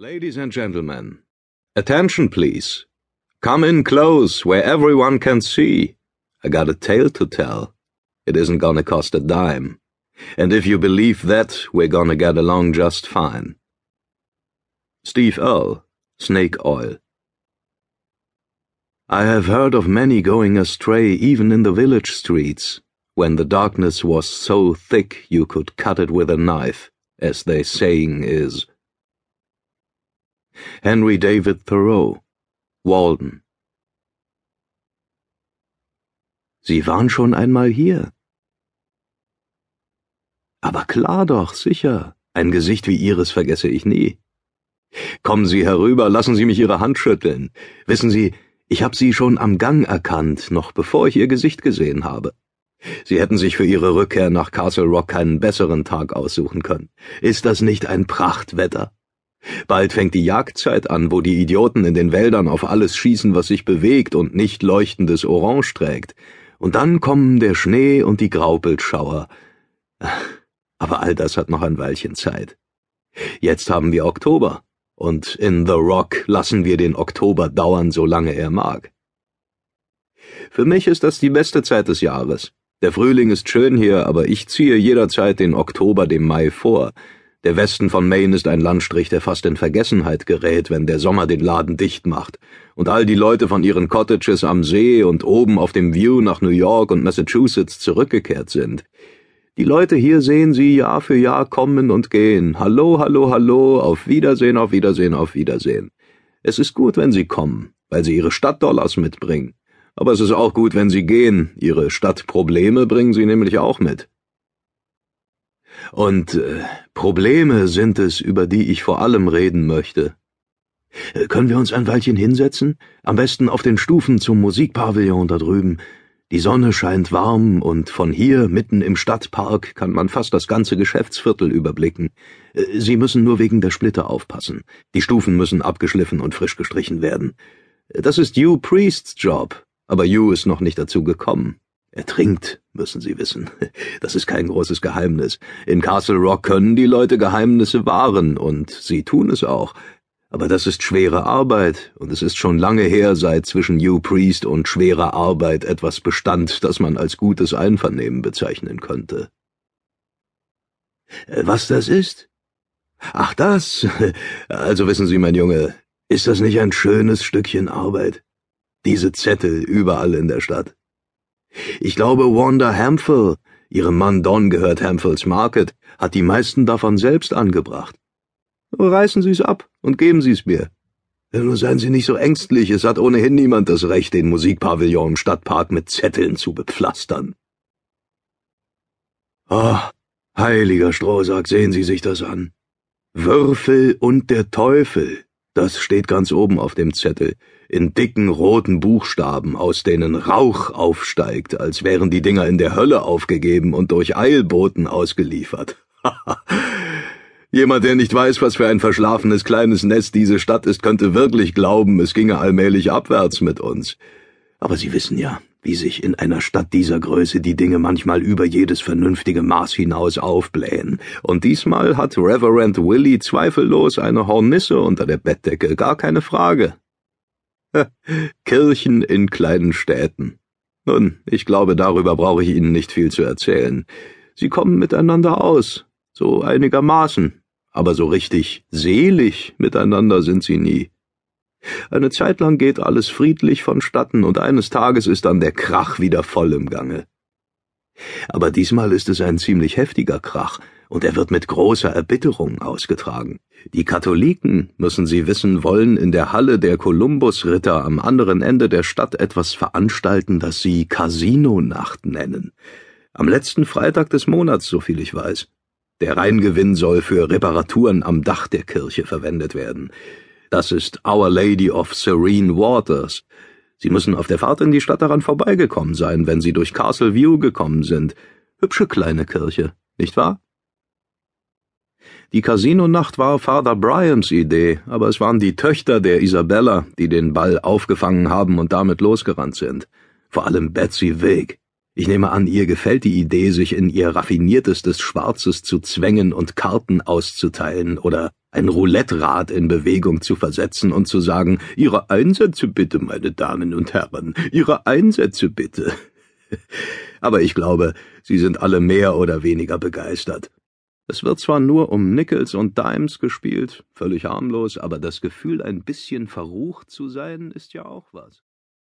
Ladies and gentlemen, attention please. Come in close where everyone can see. I got a tale to tell. It isn't gonna cost a dime. And if you believe that, we're gonna get along just fine. Steve Earle, Snake Oil. I have heard of many going astray even in the village streets, when the darkness was so thick you could cut it with a knife, as they saying is. Henry David Thoreau, Walden. Sie waren schon einmal hier. Aber klar doch, sicher. Ein Gesicht wie Ihres vergesse ich nie. Kommen Sie herüber, lassen Sie mich Ihre Hand schütteln. Wissen Sie, ich habe Sie schon am Gang erkannt, noch bevor ich Ihr Gesicht gesehen habe. Sie hätten sich für Ihre Rückkehr nach Castle Rock keinen besseren Tag aussuchen können. Ist das nicht ein Prachtwetter? Bald fängt die Jagdzeit an, wo die Idioten in den Wäldern auf alles schießen, was sich bewegt und nicht leuchtendes Orange trägt. Und dann kommen der Schnee und die Graupelschauer. Aber all das hat noch ein Weilchen Zeit. Jetzt haben wir Oktober. Und in The Rock lassen wir den Oktober dauern, solange er mag. Für mich ist das die beste Zeit des Jahres. Der Frühling ist schön hier, aber ich ziehe jederzeit den Oktober dem Mai vor. Der Westen von Maine ist ein Landstrich, der fast in Vergessenheit gerät, wenn der Sommer den Laden dicht macht, und all die Leute von ihren Cottages am See und oben auf dem View nach New York und Massachusetts zurückgekehrt sind. Die Leute hier sehen sie Jahr für Jahr kommen und gehen. Hallo, hallo, hallo, auf Wiedersehen, auf Wiedersehen, auf Wiedersehen. Es ist gut, wenn sie kommen, weil sie ihre Stadtdollars mitbringen. Aber es ist auch gut, wenn sie gehen. Ihre Stadtprobleme bringen sie nämlich auch mit. Und äh, Probleme sind es, über die ich vor allem reden möchte. Äh, können wir uns ein Weilchen hinsetzen? Am besten auf den Stufen zum Musikpavillon da drüben. Die Sonne scheint warm und von hier mitten im Stadtpark kann man fast das ganze Geschäftsviertel überblicken. Äh, Sie müssen nur wegen der Splitter aufpassen. Die Stufen müssen abgeschliffen und frisch gestrichen werden. Äh, das ist Hugh Priests Job, aber Hugh ist noch nicht dazu gekommen. Er trinkt, müssen Sie wissen. Das ist kein großes Geheimnis. In Castle Rock können die Leute Geheimnisse wahren, und sie tun es auch. Aber das ist schwere Arbeit, und es ist schon lange her, seit zwischen Hugh Priest und schwerer Arbeit etwas bestand, das man als gutes Einvernehmen bezeichnen könnte. Äh, was das ist? Ach, das. Also wissen Sie, mein Junge, ist das nicht ein schönes Stückchen Arbeit? Diese Zettel überall in der Stadt. Ich glaube, Wanda Hamphill, ihrem Mann Don gehört Hamphills Market, hat die meisten davon selbst angebracht. Reißen Sie's ab und geben Sie's mir. Nur seien Sie nicht so ängstlich, es hat ohnehin niemand das Recht, den Musikpavillon im Stadtpark mit Zetteln zu bepflastern. Ah, oh, heiliger Strohsack, sehen Sie sich das an. Würfel und der Teufel, das steht ganz oben auf dem Zettel, in dicken roten Buchstaben, aus denen Rauch aufsteigt, als wären die Dinger in der Hölle aufgegeben und durch Eilboten ausgeliefert. Jemand, der nicht weiß, was für ein verschlafenes kleines Nest diese Stadt ist, könnte wirklich glauben, es ginge allmählich abwärts mit uns. Aber Sie wissen ja, wie sich in einer Stadt dieser Größe die Dinge manchmal über jedes vernünftige Maß hinaus aufblähen. Und diesmal hat Reverend Willy zweifellos eine Hornisse unter der Bettdecke, gar keine Frage. Kirchen in kleinen Städten. Nun, ich glaube, darüber brauche ich Ihnen nicht viel zu erzählen. Sie kommen miteinander aus, so einigermaßen, aber so richtig selig miteinander sind sie nie. Eine Zeit lang geht alles friedlich vonstatten, und eines Tages ist dann der Krach wieder voll im Gange. Aber diesmal ist es ein ziemlich heftiger Krach, und er wird mit großer Erbitterung ausgetragen. Die Katholiken, müssen Sie wissen, wollen in der Halle der Kolumbusritter am anderen Ende der Stadt etwas veranstalten, das sie Casinonacht nennen. Am letzten Freitag des Monats, soviel ich weiß. Der Reingewinn soll für Reparaturen am Dach der Kirche verwendet werden. Das ist Our Lady of Serene Waters. Sie müssen auf der Fahrt in die Stadt daran vorbeigekommen sein, wenn Sie durch Castle View gekommen sind. Hübsche kleine Kirche, nicht wahr? Die Casinonacht war Father Bryans Idee, aber es waren die Töchter der Isabella, die den Ball aufgefangen haben und damit losgerannt sind. Vor allem Betsy Wig. Ich nehme an, ihr gefällt die Idee, sich in ihr raffiniertestes Schwarzes zu zwängen und Karten auszuteilen oder ein Roulette-Rad in Bewegung zu versetzen und zu sagen, Ihre Einsätze bitte, meine Damen und Herren, Ihre Einsätze bitte. Aber ich glaube, Sie sind alle mehr oder weniger begeistert. Es wird zwar nur um Nickels und Dimes gespielt, völlig harmlos, aber das Gefühl, ein bisschen verrucht zu sein, ist ja auch was.